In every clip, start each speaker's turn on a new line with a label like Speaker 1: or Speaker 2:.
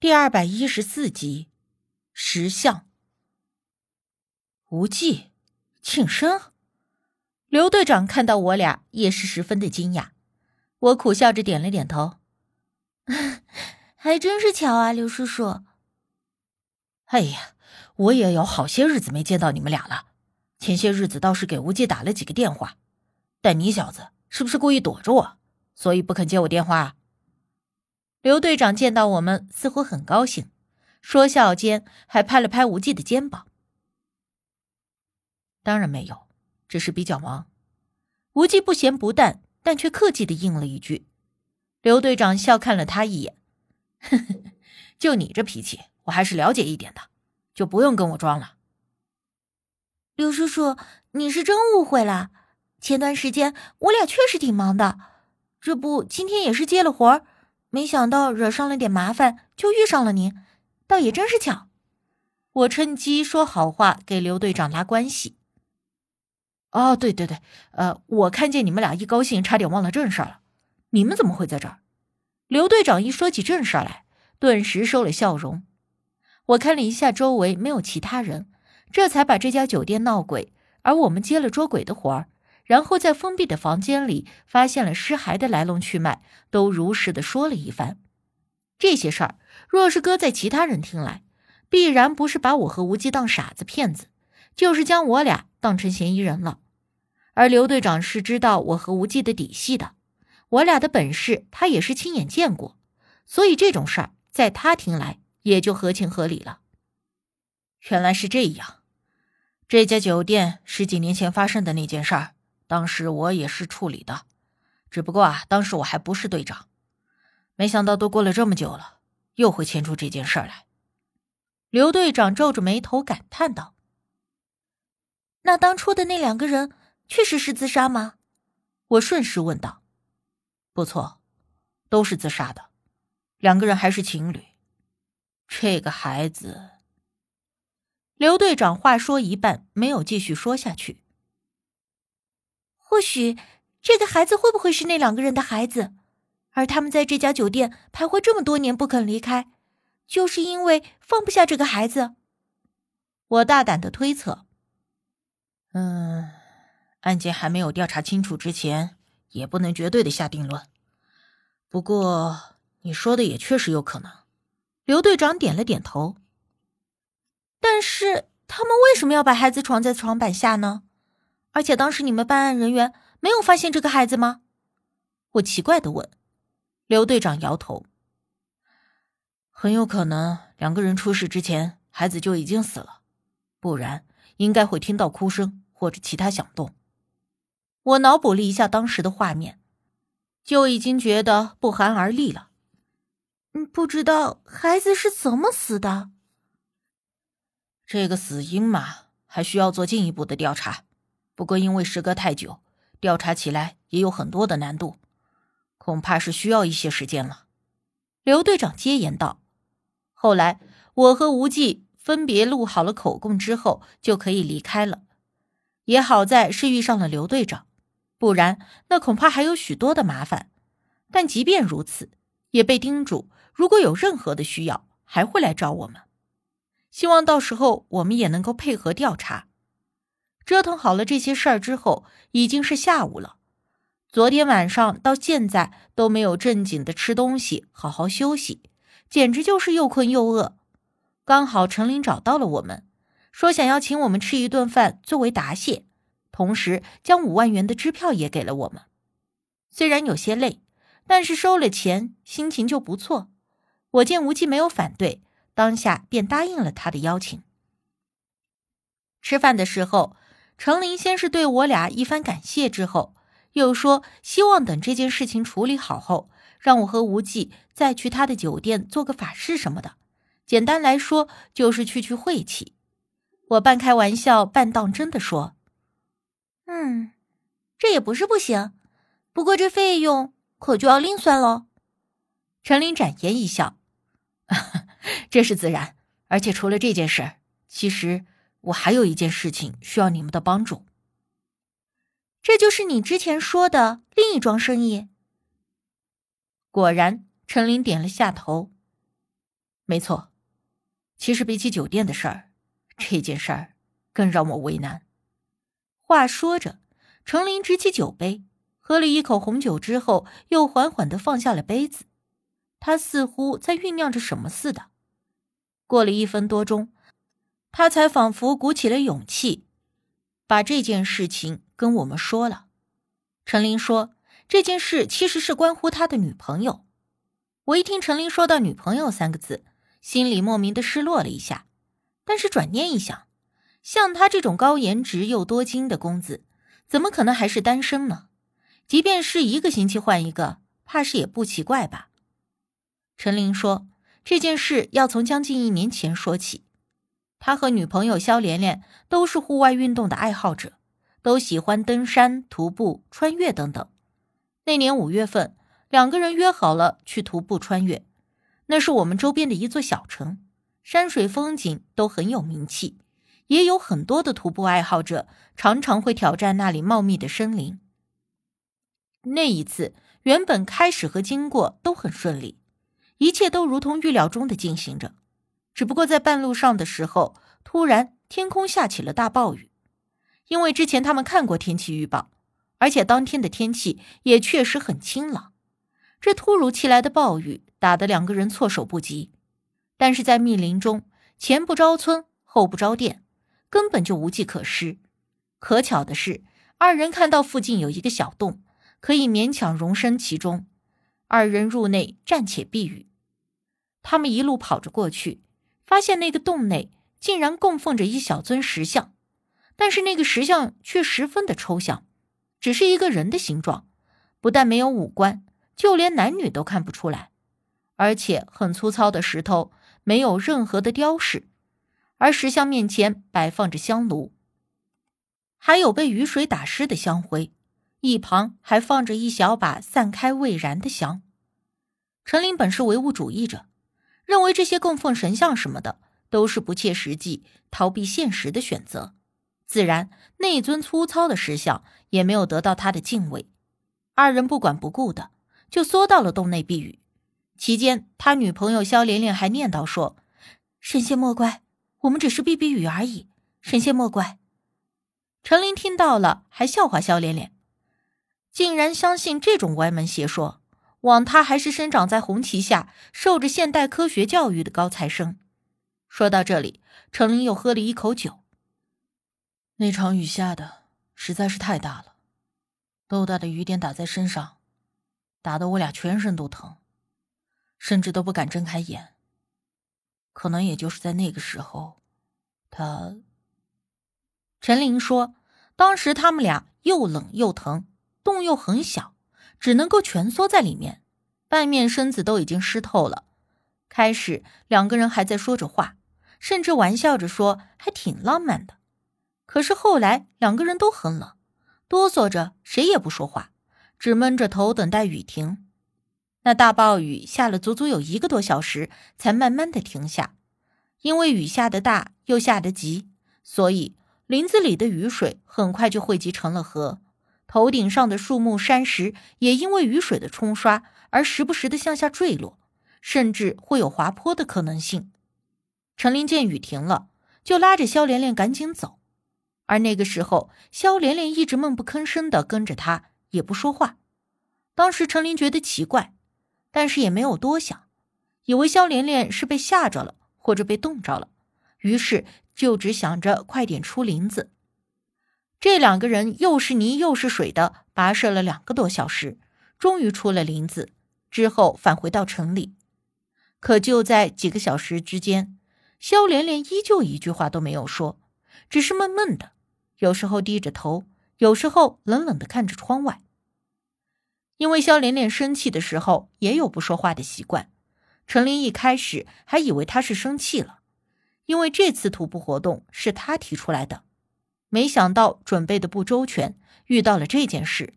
Speaker 1: 第二百一十四集，石像。无忌，庆生。刘队长看到我俩也是十分的惊讶，我苦笑着点了点头，
Speaker 2: 还真是巧啊，刘叔叔。
Speaker 1: 哎呀，我也有好些日子没见到你们俩了，前些日子倒是给无忌打了几个电话，但你小子是不是故意躲着我，所以不肯接我电话？刘队长见到我们，似乎很高兴，说笑间还拍了拍无忌的肩膀。当然没有。只是比较忙，无忌不咸不淡，但却客气的应了一句。刘队长笑看了他一眼，呵呵，就你这脾气，我还是了解一点的，就不用跟我装了。
Speaker 2: 刘叔叔，你是真误会了，前段时间我俩确实挺忙的，这不今天也是接了活儿，没想到惹上了点麻烦，就遇上了您，倒也真是巧。
Speaker 1: 我趁机说好话，给刘队长拉关系。哦，对对对，呃，我看见你们俩一高兴，差点忘了正事儿了。你们怎么会在这儿？刘队长一说起正事儿来，顿时收了笑容。我看了一下周围，没有其他人，这才把这家酒店闹鬼，而我们接了捉鬼的活儿，然后在封闭的房间里发现了尸骸的来龙去脉，都如实的说了一番。这些事儿，若是搁在其他人听来，必然不是把我和无忌当傻子骗子。就是将我俩当成嫌疑人了，而刘队长是知道我和无忌的底细的，我俩的本事他也是亲眼见过，所以这种事儿在他听来也就合情合理了。原来是这样，这家酒店十几年前发生的那件事儿，当时我也是处理的，只不过啊，当时我还不是队长，没想到都过了这么久了，又会牵出这件事儿来。刘队长皱着眉头感叹道。
Speaker 2: 那当初的那两个人确实是自杀吗？
Speaker 1: 我顺势问道。不错，都是自杀的，两个人还是情侣。这个孩子，刘队长话说一半，没有继续说下去。
Speaker 2: 或许这个孩子会不会是那两个人的孩子？而他们在这家酒店徘徊这么多年不肯离开，就是因为放不下这个孩子？
Speaker 1: 我大胆的推测。嗯，案件还没有调查清楚之前，也不能绝对的下定论。不过你说的也确实有可能。刘队长点了点头。
Speaker 2: 但是他们为什么要把孩子藏在床板下呢？而且当时你们办案人员没有发现这个孩子吗？
Speaker 1: 我奇怪的问。刘队长摇头。很有可能两个人出事之前，孩子就已经死了，不然。应该会听到哭声或者其他响动。我脑补了一下当时的画面，就已经觉得不寒而栗了。
Speaker 2: 嗯，不知道孩子是怎么死的。
Speaker 1: 这个死因嘛，还需要做进一步的调查。不过因为时隔太久，调查起来也有很多的难度，恐怕是需要一些时间了。刘队长接言道。后来我和无忌。分别录好了口供之后，就可以离开了。也好在是遇上了刘队长，不然那恐怕还有许多的麻烦。但即便如此，也被叮嘱，如果有任何的需要，还会来找我们。希望到时候我们也能够配合调查。折腾好了这些事儿之后，已经是下午了。昨天晚上到现在都没有正经的吃东西，好好休息，简直就是又困又饿。刚好程林找到了我们，说想要请我们吃一顿饭作为答谢，同时将五万元的支票也给了我们。虽然有些累，但是收了钱心情就不错。我见无忌没有反对，当下便答应了他的邀请。吃饭的时候，程琳先是对我俩一番感谢，之后又说希望等这件事情处理好后，让我和无忌再去他的酒店做个法事什么的。简单来说，就是去去晦气。我半开玩笑半当真的说：“
Speaker 2: 嗯，这也不是不行，不过这费用可就要另算喽。”
Speaker 1: 陈琳展颜一笑：“ 这是自然。而且除了这件事，其实我还有一件事情需要你们的帮助。
Speaker 2: 这就是你之前说的另一桩生意。”
Speaker 1: 果然，陈林点了下头。没错，其实比起酒店的事儿，这件事儿更让我为难。
Speaker 2: 话说着，程琳举起酒杯，喝了一口红酒之后，又缓缓的放下了杯子。他似乎在酝酿着什么似的。过了一分多钟，他才仿佛鼓起了勇气，把这件事情跟我们说了。陈琳说：“这件事其实是关乎他的女朋友。”我一听陈琳说到“女朋友”三个字，心里莫名的失落了一下。但是转念一想，像他这种高颜值又多金的公子，怎么可能还是单身呢？即便是一个星期换一个，怕是也不奇怪吧。陈琳说：“这件事要从将近一年前说起。他和女朋友肖莲莲都是户外运动的爱好者，都喜欢登山、徒步、穿越等等。那年五月份，两个人约好了去徒步穿越。那是我们周边的一座小城，山水风景都很有名气，也有很多的徒步爱好者常常会挑战那里茂密的森林。那一次，原本开始和经过都很顺利。”一切都如同预料中的进行着，只不过在半路上的时候，突然天空下起了大暴雨。因为之前他们看过天气预报，而且当天的天气也确实很晴朗。这突如其来的暴雨打得两个人措手不及。但是在密林中，前不着村后不着店，根本就无计可施。可巧的是，二人看到附近有一个小洞，可以勉强容身其中。二人入内暂且避雨。他们一路跑着过去，发现那个洞内竟然供奉着一小尊石像，但是那个石像却十分的抽象，只是一个人的形状，不但没有五官，就连男女都看不出来，而且很粗糙的石头，没有任何的雕饰，而石像面前摆放着香炉，还有被雨水打湿的香灰，一旁还放着一小把散开未燃的香。陈林本是唯物主义者。认为这些供奉神像什么的都是不切实际、逃避现实的选择，自然那尊粗糙的石像也没有得到他的敬畏。二人不管不顾的就缩到了洞内避雨。期间，他女朋友肖莲莲还念叨说：“神仙莫怪，我们只是避避雨而已，神仙莫怪。”陈琳听到了，还笑话肖莲莲，竟然相信这种歪门邪说。枉他还是生长在红旗下、受着现代科学教育的高材生。说到这里，程琳又喝了一口酒。
Speaker 1: 那场雨下的实在是太大了，豆大的雨点打在身上，打得我俩全身都疼，甚至都不敢睁开眼。可能也就是在那个时候，他……
Speaker 2: 陈琳说，当时他们俩又冷又疼，洞又很小。只能够蜷缩在里面，半面身子都已经湿透了。开始两个人还在说着话，甚至玩笑着说还挺浪漫的。可是后来两个人都很冷，哆嗦着，谁也不说话，只闷着头等待雨停。那大暴雨下了足足有一个多小时，才慢慢的停下。因为雨下的大又下得急，所以林子里的雨水很快就汇集成了河。头顶上的树木、山石也因为雨水的冲刷而时不时的向下坠落，甚至会有滑坡的可能性。陈琳见雨停了，就拉着肖莲莲赶紧走，而那个时候，肖莲莲一直闷不吭声的跟着他，也不说话。当时陈琳觉得奇怪，但是也没有多想，以为肖莲莲是被吓着了，或者被冻着了，于是就只想着快点出林子。这两个人又是泥又是水的跋涉了两个多小时，终于出了林子，之后返回到城里。可就在几个小时之间，肖莲莲依旧一句话都没有说，只是闷闷的，有时候低着头，有时候冷冷的看着窗外。因为肖莲莲生气的时候也有不说话的习惯，陈琳一开始还以为她是生气了，因为这次徒步活动是她提出来的。没想到准备的不周全，遇到了这件事。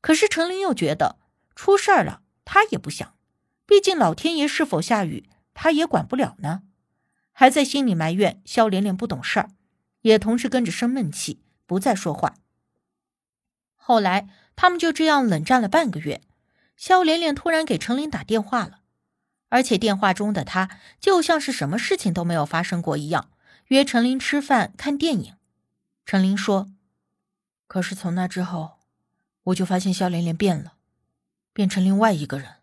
Speaker 2: 可是陈琳又觉得出事儿了，他也不想，毕竟老天爷是否下雨，他也管不了呢。还在心里埋怨肖连连不懂事儿，也同时跟着生闷气，不再说话。后来他们就这样冷战了半个月。肖连连突然给陈琳打电话了，
Speaker 1: 而且电话中的他就像是什么事情都没有发生过一样，约陈琳吃饭、看电影。陈琳说：“可是从那之后，我就发现肖连连变了，变成另外一个人。”